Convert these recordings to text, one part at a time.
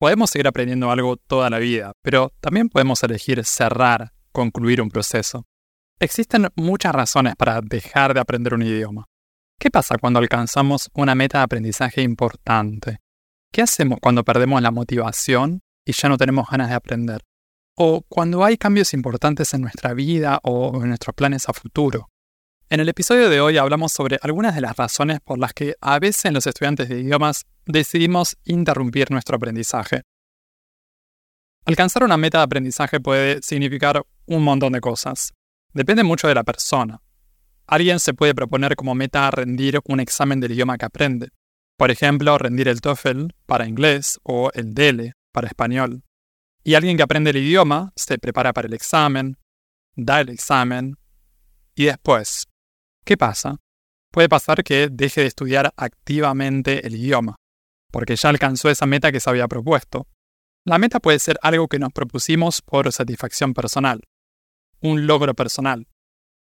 Podemos seguir aprendiendo algo toda la vida, pero también podemos elegir cerrar, concluir un proceso. Existen muchas razones para dejar de aprender un idioma. ¿Qué pasa cuando alcanzamos una meta de aprendizaje importante? ¿Qué hacemos cuando perdemos la motivación y ya no tenemos ganas de aprender? O cuando hay cambios importantes en nuestra vida o en nuestros planes a futuro. En el episodio de hoy hablamos sobre algunas de las razones por las que a veces los estudiantes de idiomas decidimos interrumpir nuestro aprendizaje. Alcanzar una meta de aprendizaje puede significar un montón de cosas. Depende mucho de la persona. Alguien se puede proponer como meta rendir un examen del idioma que aprende. Por ejemplo, rendir el TOEFL para inglés o el DELE para español. Y alguien que aprende el idioma se prepara para el examen, da el examen y después ¿Qué pasa? Puede pasar que deje de estudiar activamente el idioma, porque ya alcanzó esa meta que se había propuesto. La meta puede ser algo que nos propusimos por satisfacción personal, un logro personal,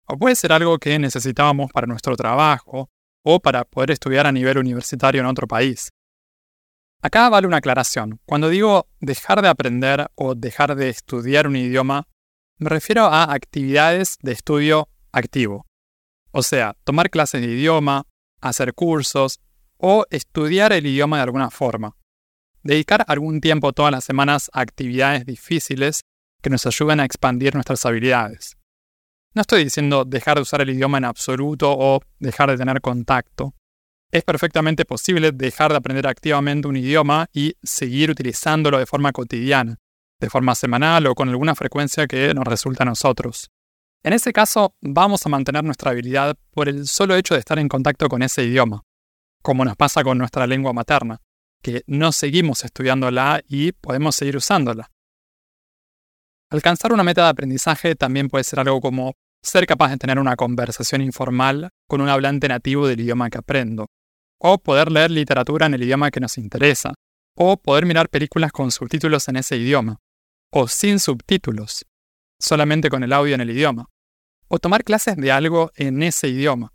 o puede ser algo que necesitábamos para nuestro trabajo o para poder estudiar a nivel universitario en otro país. Acá vale una aclaración. Cuando digo dejar de aprender o dejar de estudiar un idioma, me refiero a actividades de estudio activo. O sea, tomar clases de idioma, hacer cursos o estudiar el idioma de alguna forma. Dedicar algún tiempo todas las semanas a actividades difíciles que nos ayuden a expandir nuestras habilidades. No estoy diciendo dejar de usar el idioma en absoluto o dejar de tener contacto. Es perfectamente posible dejar de aprender activamente un idioma y seguir utilizándolo de forma cotidiana, de forma semanal o con alguna frecuencia que nos resulta a nosotros. En ese caso, vamos a mantener nuestra habilidad por el solo hecho de estar en contacto con ese idioma, como nos pasa con nuestra lengua materna, que no seguimos estudiándola y podemos seguir usándola. Alcanzar una meta de aprendizaje también puede ser algo como ser capaz de tener una conversación informal con un hablante nativo del idioma que aprendo, o poder leer literatura en el idioma que nos interesa, o poder mirar películas con subtítulos en ese idioma, o sin subtítulos, solamente con el audio en el idioma o tomar clases de algo en ese idioma.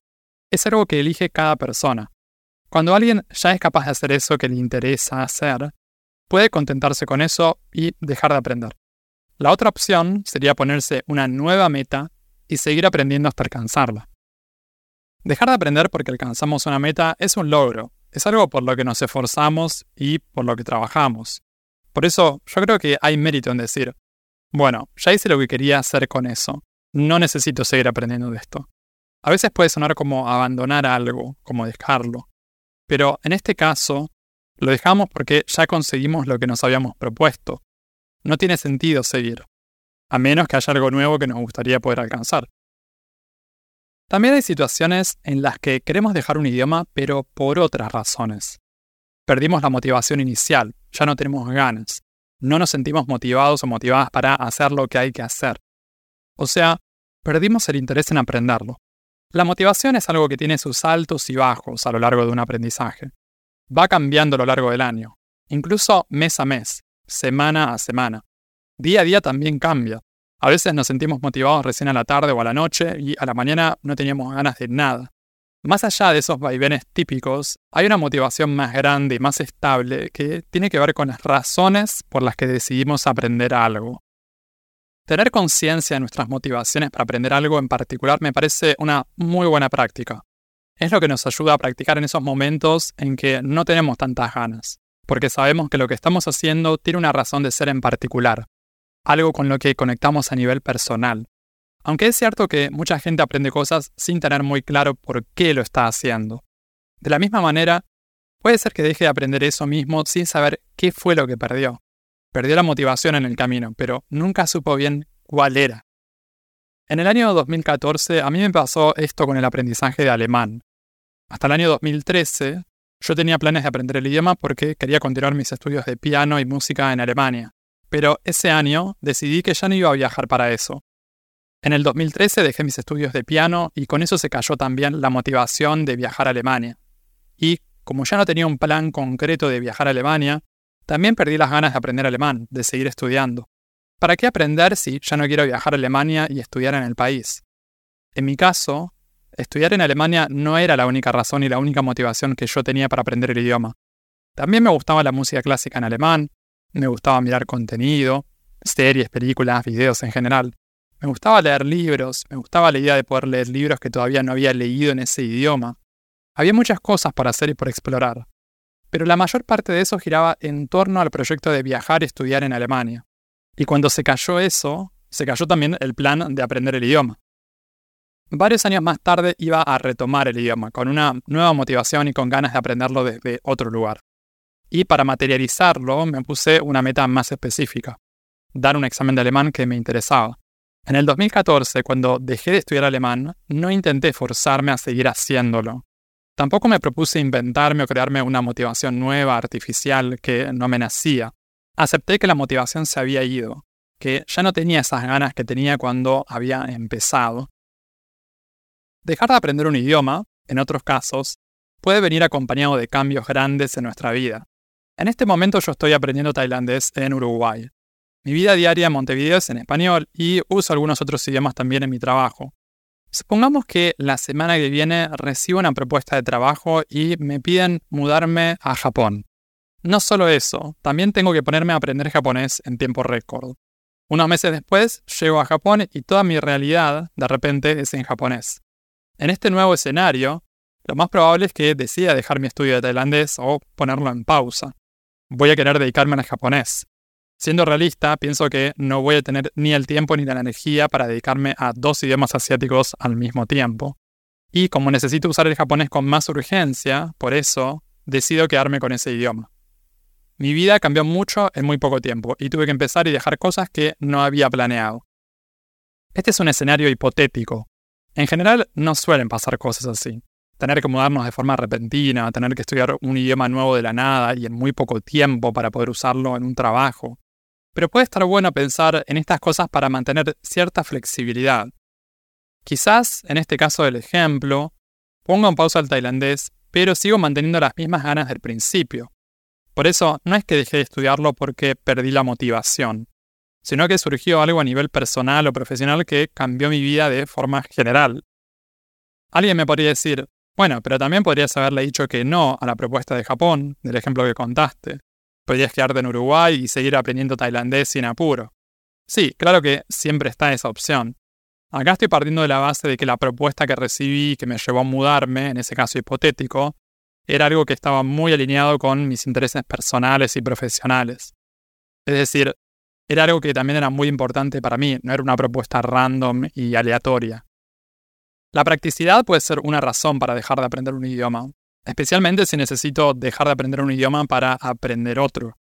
Es algo que elige cada persona. Cuando alguien ya es capaz de hacer eso que le interesa hacer, puede contentarse con eso y dejar de aprender. La otra opción sería ponerse una nueva meta y seguir aprendiendo hasta alcanzarla. Dejar de aprender porque alcanzamos una meta es un logro, es algo por lo que nos esforzamos y por lo que trabajamos. Por eso yo creo que hay mérito en decir, bueno, ya hice lo que quería hacer con eso, no necesito seguir aprendiendo de esto. A veces puede sonar como abandonar algo, como dejarlo. Pero en este caso, lo dejamos porque ya conseguimos lo que nos habíamos propuesto. No tiene sentido seguir, a menos que haya algo nuevo que nos gustaría poder alcanzar. También hay situaciones en las que queremos dejar un idioma, pero por otras razones. Perdimos la motivación inicial, ya no tenemos ganas, no nos sentimos motivados o motivadas para hacer lo que hay que hacer. O sea, perdimos el interés en aprenderlo. La motivación es algo que tiene sus altos y bajos a lo largo de un aprendizaje. Va cambiando a lo largo del año, incluso mes a mes, semana a semana. Día a día también cambia. A veces nos sentimos motivados recién a la tarde o a la noche y a la mañana no teníamos ganas de nada. Más allá de esos vaivenes típicos, hay una motivación más grande y más estable que tiene que ver con las razones por las que decidimos aprender algo. Tener conciencia de nuestras motivaciones para aprender algo en particular me parece una muy buena práctica. Es lo que nos ayuda a practicar en esos momentos en que no tenemos tantas ganas, porque sabemos que lo que estamos haciendo tiene una razón de ser en particular, algo con lo que conectamos a nivel personal. Aunque es cierto que mucha gente aprende cosas sin tener muy claro por qué lo está haciendo. De la misma manera, puede ser que deje de aprender eso mismo sin saber qué fue lo que perdió. Perdió la motivación en el camino, pero nunca supo bien cuál era. En el año 2014 a mí me pasó esto con el aprendizaje de alemán. Hasta el año 2013 yo tenía planes de aprender el idioma porque quería continuar mis estudios de piano y música en Alemania. pero ese año decidí que ya no iba a viajar para eso. En el 2013 dejé mis estudios de piano y con eso se cayó también la motivación de viajar a Alemania. Y como ya no tenía un plan concreto de viajar a Alemania, también perdí las ganas de aprender alemán, de seguir estudiando. ¿Para qué aprender si ya no quiero viajar a Alemania y estudiar en el país? En mi caso, estudiar en Alemania no era la única razón y la única motivación que yo tenía para aprender el idioma. También me gustaba la música clásica en alemán, me gustaba mirar contenido, series, películas, videos en general. Me gustaba leer libros, me gustaba la idea de poder leer libros que todavía no había leído en ese idioma. Había muchas cosas por hacer y por explorar, pero la mayor parte de eso giraba en torno al proyecto de viajar y estudiar en Alemania. Y cuando se cayó eso, se cayó también el plan de aprender el idioma. Varios años más tarde iba a retomar el idioma, con una nueva motivación y con ganas de aprenderlo desde otro lugar. Y para materializarlo me puse una meta más específica, dar un examen de alemán que me interesaba. En el 2014, cuando dejé de estudiar alemán, no intenté forzarme a seguir haciéndolo. Tampoco me propuse inventarme o crearme una motivación nueva, artificial, que no me nacía. Acepté que la motivación se había ido, que ya no tenía esas ganas que tenía cuando había empezado. Dejar de aprender un idioma, en otros casos, puede venir acompañado de cambios grandes en nuestra vida. En este momento yo estoy aprendiendo tailandés en Uruguay. Mi vida diaria en Montevideo es en español y uso algunos otros idiomas también en mi trabajo. Supongamos que la semana que viene recibo una propuesta de trabajo y me piden mudarme a Japón. No solo eso, también tengo que ponerme a aprender japonés en tiempo récord. Unos meses después llego a Japón y toda mi realidad de repente es en japonés. En este nuevo escenario, lo más probable es que decida dejar mi estudio de tailandés o ponerlo en pausa voy a querer dedicarme al japonés. Siendo realista, pienso que no voy a tener ni el tiempo ni la energía para dedicarme a dos idiomas asiáticos al mismo tiempo. Y como necesito usar el japonés con más urgencia, por eso decido quedarme con ese idioma. Mi vida cambió mucho en muy poco tiempo y tuve que empezar y dejar cosas que no había planeado. Este es un escenario hipotético. En general no suelen pasar cosas así tener que mudarnos de forma repentina, tener que estudiar un idioma nuevo de la nada y en muy poco tiempo para poder usarlo en un trabajo. Pero puede estar bueno pensar en estas cosas para mantener cierta flexibilidad. Quizás, en este caso del ejemplo, pongo en pausa el tailandés, pero sigo manteniendo las mismas ganas del principio. Por eso, no es que dejé de estudiarlo porque perdí la motivación, sino que surgió algo a nivel personal o profesional que cambió mi vida de forma general. Alguien me podría decir, bueno, pero también podrías haberle dicho que no a la propuesta de Japón, del ejemplo que contaste. Podrías quedarte en Uruguay y seguir aprendiendo tailandés sin apuro. Sí, claro que siempre está esa opción. Acá estoy partiendo de la base de que la propuesta que recibí que me llevó a mudarme, en ese caso hipotético, era algo que estaba muy alineado con mis intereses personales y profesionales. Es decir, era algo que también era muy importante para mí, no era una propuesta random y aleatoria. La practicidad puede ser una razón para dejar de aprender un idioma, especialmente si necesito dejar de aprender un idioma para aprender otro.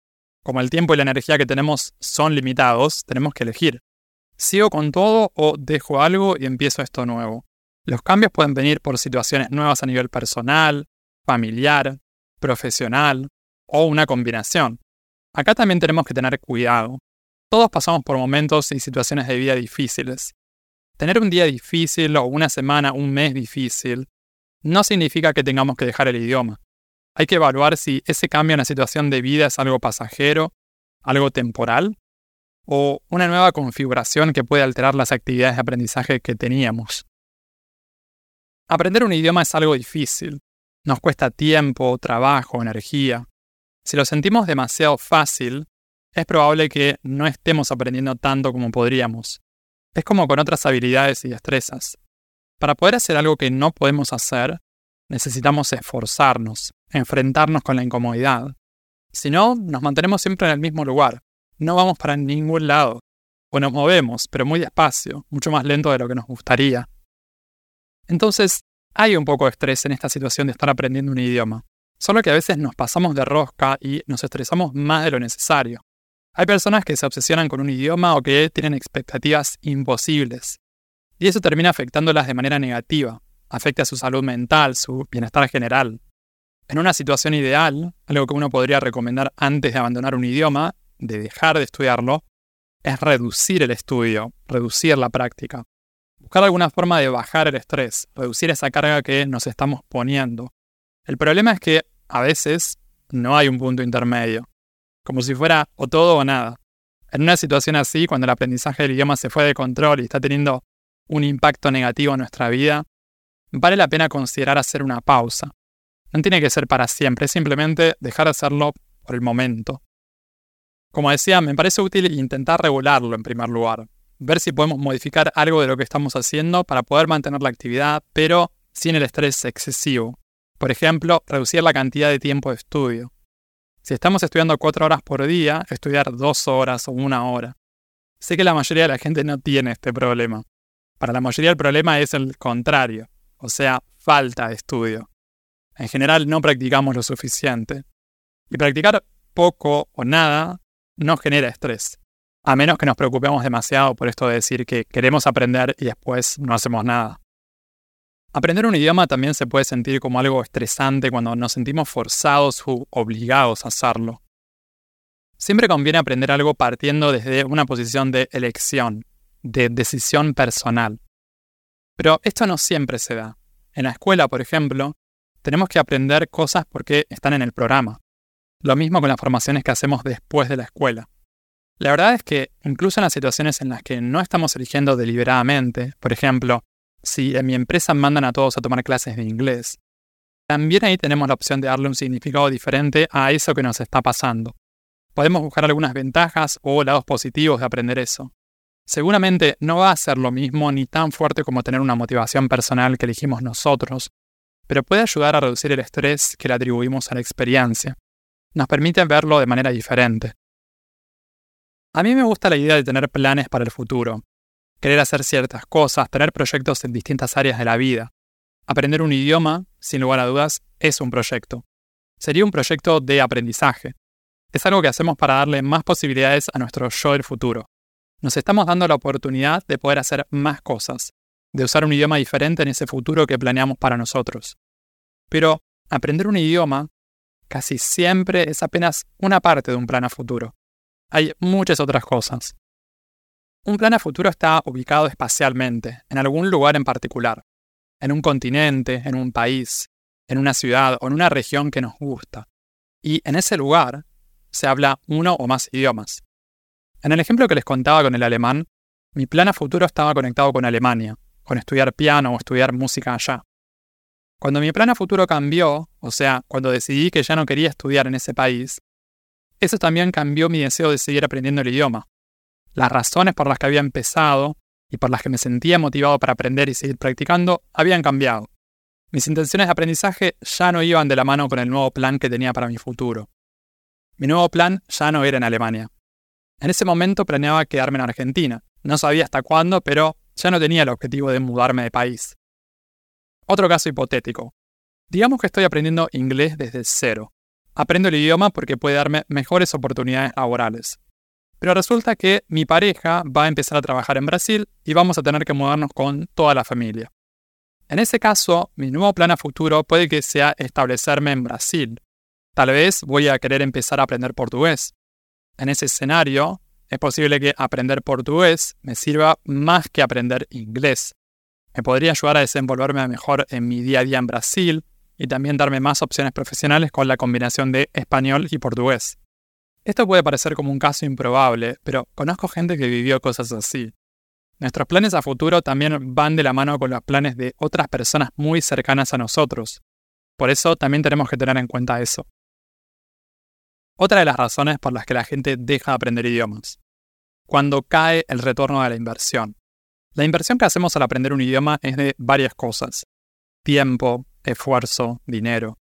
Como el tiempo y la energía que tenemos son limitados, tenemos que elegir. ¿Sigo con todo o dejo algo y empiezo esto nuevo? Los cambios pueden venir por situaciones nuevas a nivel personal, familiar, profesional o una combinación. Acá también tenemos que tener cuidado. Todos pasamos por momentos y situaciones de vida difíciles, Tener un día difícil o una semana, un mes difícil, no significa que tengamos que dejar el idioma. Hay que evaluar si ese cambio en la situación de vida es algo pasajero, algo temporal, o una nueva configuración que puede alterar las actividades de aprendizaje que teníamos. Aprender un idioma es algo difícil. Nos cuesta tiempo, trabajo, energía. Si lo sentimos demasiado fácil, es probable que no estemos aprendiendo tanto como podríamos. Es como con otras habilidades y destrezas. Para poder hacer algo que no podemos hacer, necesitamos esforzarnos, enfrentarnos con la incomodidad. Si no, nos mantenemos siempre en el mismo lugar. No vamos para ningún lado. O nos movemos, pero muy despacio, mucho más lento de lo que nos gustaría. Entonces, hay un poco de estrés en esta situación de estar aprendiendo un idioma. Solo que a veces nos pasamos de rosca y nos estresamos más de lo necesario. Hay personas que se obsesionan con un idioma o que tienen expectativas imposibles. Y eso termina afectándolas de manera negativa. Afecta su salud mental, su bienestar general. En una situación ideal, algo que uno podría recomendar antes de abandonar un idioma, de dejar de estudiarlo es reducir el estudio, reducir la práctica. Buscar alguna forma de bajar el estrés, reducir esa carga que nos estamos poniendo. El problema es que a veces no hay un punto intermedio, como si fuera o todo o nada. En una situación así, cuando el aprendizaje del idioma se fue de control y está teniendo un impacto negativo en nuestra vida, vale la pena considerar hacer una pausa. No tiene que ser para siempre, es simplemente dejar de hacerlo por el momento. Como decía, me parece útil intentar regularlo en primer lugar, ver si podemos modificar algo de lo que estamos haciendo para poder mantener la actividad, pero sin el estrés excesivo. Por ejemplo, reducir la cantidad de tiempo de estudio. Si estamos estudiando cuatro horas por día, estudiar dos horas o una hora. Sé que la mayoría de la gente no tiene este problema. Para la mayoría el problema es el contrario, o sea, falta de estudio. En general no practicamos lo suficiente. Y practicar poco o nada no genera estrés, a menos que nos preocupemos demasiado por esto de decir que queremos aprender y después no hacemos nada. Aprender un idioma también se puede sentir como algo estresante cuando nos sentimos forzados u obligados a hacerlo. Siempre conviene aprender algo partiendo desde una posición de elección, de decisión personal. Pero esto no siempre se da. En la escuela, por ejemplo, tenemos que aprender cosas porque están en el programa. Lo mismo con las formaciones que hacemos después de la escuela. La verdad es que incluso en las situaciones en las que no estamos eligiendo deliberadamente, por ejemplo, si en mi empresa mandan a todos a tomar clases de inglés, también ahí tenemos la opción de darle un significado diferente a eso que nos está pasando. Podemos buscar algunas ventajas o lados positivos de aprender eso. Seguramente no va a ser lo mismo ni tan fuerte como tener una motivación personal que elegimos nosotros, pero puede ayudar a reducir el estrés que le atribuimos a la experiencia nos permite verlo de manera diferente. A mí me gusta la idea de tener planes para el futuro, querer hacer ciertas cosas, tener proyectos en distintas áreas de la vida. Aprender un idioma, sin lugar a dudas, es un proyecto. Sería un proyecto de aprendizaje. Es algo que hacemos para darle más posibilidades a nuestro yo del futuro. Nos estamos dando la oportunidad de poder hacer más cosas, de usar un idioma diferente en ese futuro que planeamos para nosotros. Pero aprender un idioma casi siempre es apenas una parte de un plan a futuro. Hay muchas otras cosas. Un plan a futuro está ubicado espacialmente, en algún lugar en particular, en un continente, en un país, en una ciudad o en una región que nos gusta. Y en ese lugar se habla uno o más idiomas. En el ejemplo que les contaba con el alemán, mi plan a futuro estaba conectado con Alemania, con estudiar piano o estudiar música allá. Cuando mi plan a futuro cambió, o sea, cuando decidí que ya no quería estudiar en ese país, eso también cambió mi deseo de seguir aprendiendo el idioma. Las razones por las que había empezado y por las que me sentía motivado para aprender y seguir practicando habían cambiado. Mis intenciones de aprendizaje ya no iban de la mano con el nuevo plan que tenía para mi futuro. Mi nuevo plan ya no era en Alemania. En ese momento planeaba quedarme en Argentina. No sabía hasta cuándo, pero ya no tenía el objetivo de mudarme de país. Otro caso hipotético. Digamos que estoy aprendiendo inglés desde cero. Aprendo el idioma porque puede darme mejores oportunidades laborales. Pero resulta que mi pareja va a empezar a trabajar en Brasil y vamos a tener que mudarnos con toda la familia. En ese caso, mi nuevo plan a futuro puede que sea establecerme en Brasil. Tal vez voy a querer empezar a aprender portugués. En ese escenario, es posible que aprender portugués me sirva más que aprender inglés. Me podría ayudar a desenvolverme mejor en mi día a día en Brasil y también darme más opciones profesionales con la combinación de español y portugués. Esto puede parecer como un caso improbable, pero conozco gente que vivió cosas así. Nuestros planes a futuro también van de la mano con los planes de otras personas muy cercanas a nosotros. Por eso también tenemos que tener en cuenta eso. Otra de las razones por las que la gente deja de aprender idiomas. Cuando cae el retorno de la inversión. La inversión que hacemos al aprender un idioma es de varias cosas. Tiempo, esfuerzo, dinero.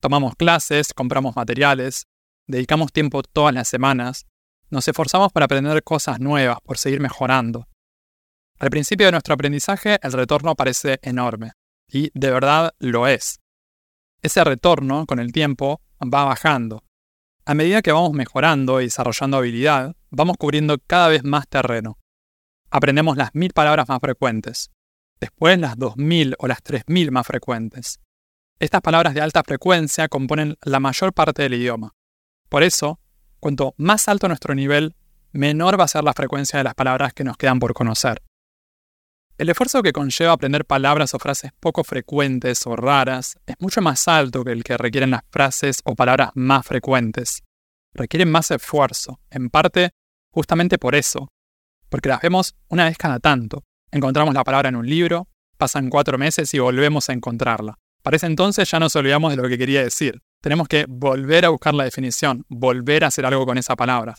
Tomamos clases, compramos materiales, dedicamos tiempo todas las semanas, nos esforzamos para aprender cosas nuevas, por seguir mejorando. Al principio de nuestro aprendizaje el retorno parece enorme, y de verdad lo es. Ese retorno, con el tiempo, va bajando. A medida que vamos mejorando y desarrollando habilidad, vamos cubriendo cada vez más terreno aprendemos las mil palabras más frecuentes, después las dos mil o las tres mil más frecuentes. Estas palabras de alta frecuencia componen la mayor parte del idioma. Por eso, Cuanto más alto nuestro nivel, menor va a ser la frecuencia de las palabras que nos quedan por conocer. El esfuerzo que conlleva aprender palabras o frases poco frecuentes o raras es mucho más alto que el que requieren las frases o palabras más frecuentes. Requieren más esfuerzo, en parte justamente por eso, porque las vemos una vez cada tanto. Encontramos la palabra en un libro, pasan cuatro meses y volvemos a encontrarla. Para ese entonces ya nos olvidamos de lo que quería decir. Tenemos que volver a buscar la definición, volver a hacer algo con esa palabra.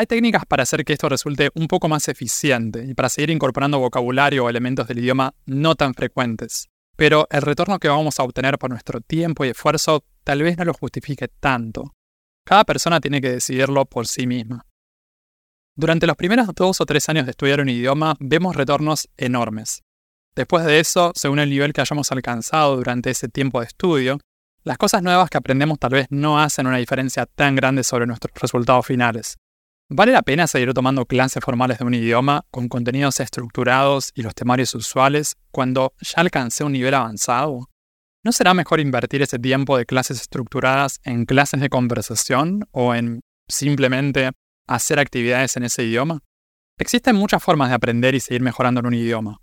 Hay técnicas para hacer que esto resulte un poco más eficiente y para seguir incorporando vocabulario o elementos del idioma no tan frecuentes. Pero el retorno que vamos a obtener por nuestro tiempo y esfuerzo tal vez no lo justifique tanto. Cada persona tiene que decidirlo por sí misma. Durante los primeros dos o tres años de estudiar un idioma vemos retornos enormes. Después de eso, según el nivel que hayamos alcanzado durante ese tiempo de estudio, las cosas nuevas que aprendemos tal vez no hacen una diferencia tan grande sobre nuestros resultados finales. ¿Vale la pena seguir tomando clases formales de un idioma con contenidos estructurados y los temarios usuales cuando ya alcancé un nivel avanzado? ¿No será mejor invertir ese tiempo de clases estructuradas en clases de conversación o en simplemente hacer actividades en ese idioma? Existen muchas formas de aprender y seguir mejorando en un idioma,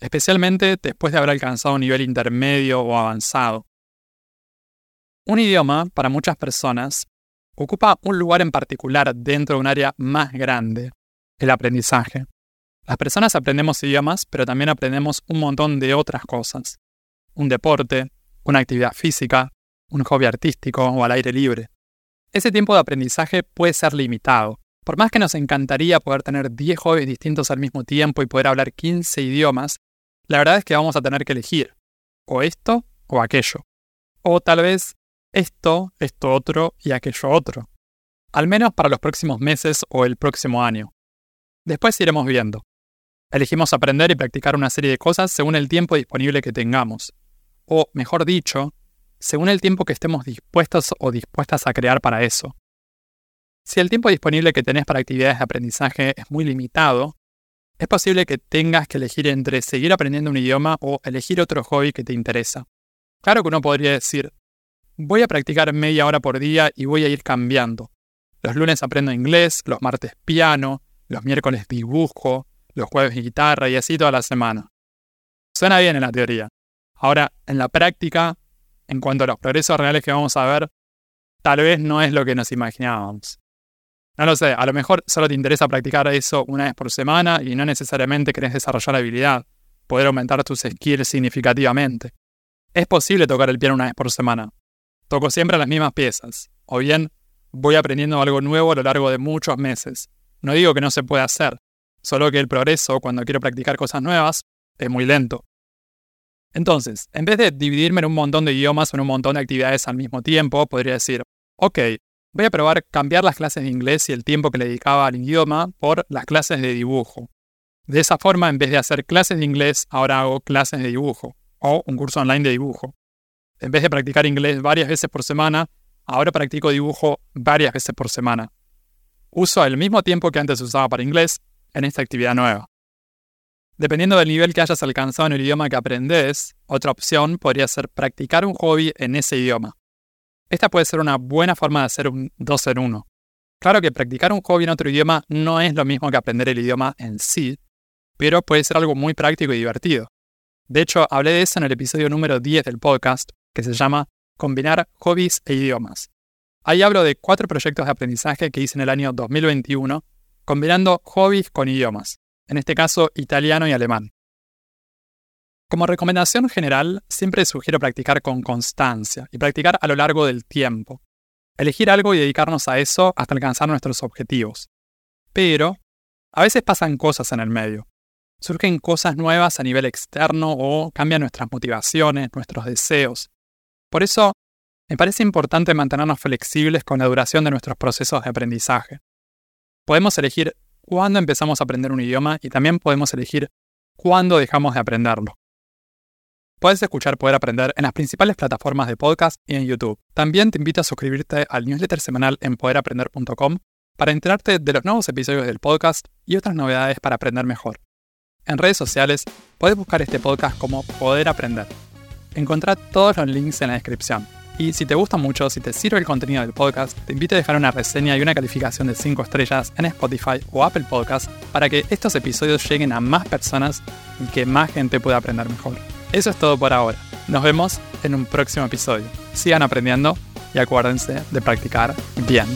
especialmente después de haber alcanzado un nivel intermedio o avanzado. Un idioma, para muchas personas, ocupa un lugar en particular dentro de un área más grande, el aprendizaje. Las personas aprendemos idiomas, pero también aprendemos un montón de otras cosas. Un deporte, una actividad física, un hobby artístico o al aire libre. Ese tiempo de aprendizaje puede ser limitado. Por más que nos encantaría poder tener 10 hobbies distintos al mismo tiempo y poder hablar 15 idiomas, la verdad es que vamos a tener que elegir o esto o aquello. O tal vez esto, esto otro y aquello otro. Al menos para los próximos meses o el próximo año. Después iremos viendo. Elegimos aprender y practicar una serie de cosas según el tiempo disponible que tengamos. O, mejor dicho, según el tiempo que estemos dispuestos o dispuestas a crear para eso. Si el tiempo disponible que tenés para actividades de aprendizaje es muy limitado, es posible que tengas que elegir entre seguir aprendiendo un idioma o elegir otro hobby que te interesa. Claro que uno podría decir, voy a practicar media hora por día y voy a ir cambiando. Los lunes aprendo inglés, los martes piano, los miércoles dibujo, los jueves guitarra y así toda la semana. Suena bien en la teoría. Ahora, en la práctica, en cuanto a los progresos reales que vamos a ver, tal vez no es lo que nos imaginábamos. No lo sé, a lo mejor solo te interesa practicar eso una vez por semana y no necesariamente querés desarrollar habilidad, poder aumentar tus skills significativamente. Es posible tocar el piano una vez por semana, Toco siempre las mismas piezas, o bien voy aprendiendo algo nuevo a lo largo de muchos meses. No digo que no se pueda hacer, solo que el progreso cuando quiero practicar cosas nuevas es muy lento. Entonces, en vez de dividirme en un montón de idiomas o en un montón de actividades al mismo tiempo, podría decir, ok, voy a probar cambiar las clases de inglés y el tiempo que le dedicaba al idioma por las clases de dibujo. De esa forma, en vez de hacer clases de inglés, ahora hago clases de dibujo o un curso online de dibujo en vez de practicar inglés varias veces por semana, ahora practico dibujo varias veces por semana. Uso el mismo tiempo que antes usaba para inglés en esta actividad nueva. Dependiendo del nivel que hayas alcanzado en el idioma que aprendes, otra opción podría ser practicar un hobby en ese idioma. Esta puede ser una buena forma de hacer un dos en uno. Claro que practicar un hobby en otro idioma no es lo mismo que aprender el idioma en sí, pero puede ser algo muy práctico y divertido. De hecho, hablé de eso en el episodio número 10 del podcast, que se llama Combinar hobbies e idiomas. Ahí hablo de cuatro proyectos de aprendizaje que hice en el año 2021, combinando hobbies con idiomas, en este caso italiano y alemán. Como recomendación general, siempre sugiero practicar con constancia y practicar a lo largo del tiempo. Elegir algo y dedicarnos a eso hasta alcanzar nuestros objetivos. Pero, a veces pasan cosas en el medio. Surgen cosas nuevas a nivel externo o cambian nuestras motivaciones, nuestros deseos. Por eso, me parece importante mantenernos flexibles con la duración de nuestros procesos de aprendizaje. Podemos elegir cuándo empezamos a aprender un idioma y también podemos elegir cuándo dejamos de aprenderlo. Puedes escuchar Poder Aprender en las principales plataformas de podcast y en YouTube. También te invito a suscribirte al newsletter semanal en poderaprender.com para enterarte de los nuevos episodios del podcast y otras novedades para aprender mejor. En redes sociales puedes buscar este podcast como Poder Aprender. Encontrá todos los links en la descripción. Y si te gusta mucho, si te sirve el contenido del podcast, te invito a dejar una reseña y una calificación de 5 estrellas en Spotify o Apple Podcast para que estos episodios lleguen a más personas y que más gente pueda aprender mejor. Eso es todo por ahora. Nos vemos en un próximo episodio. Sigan aprendiendo y acuérdense de practicar bien.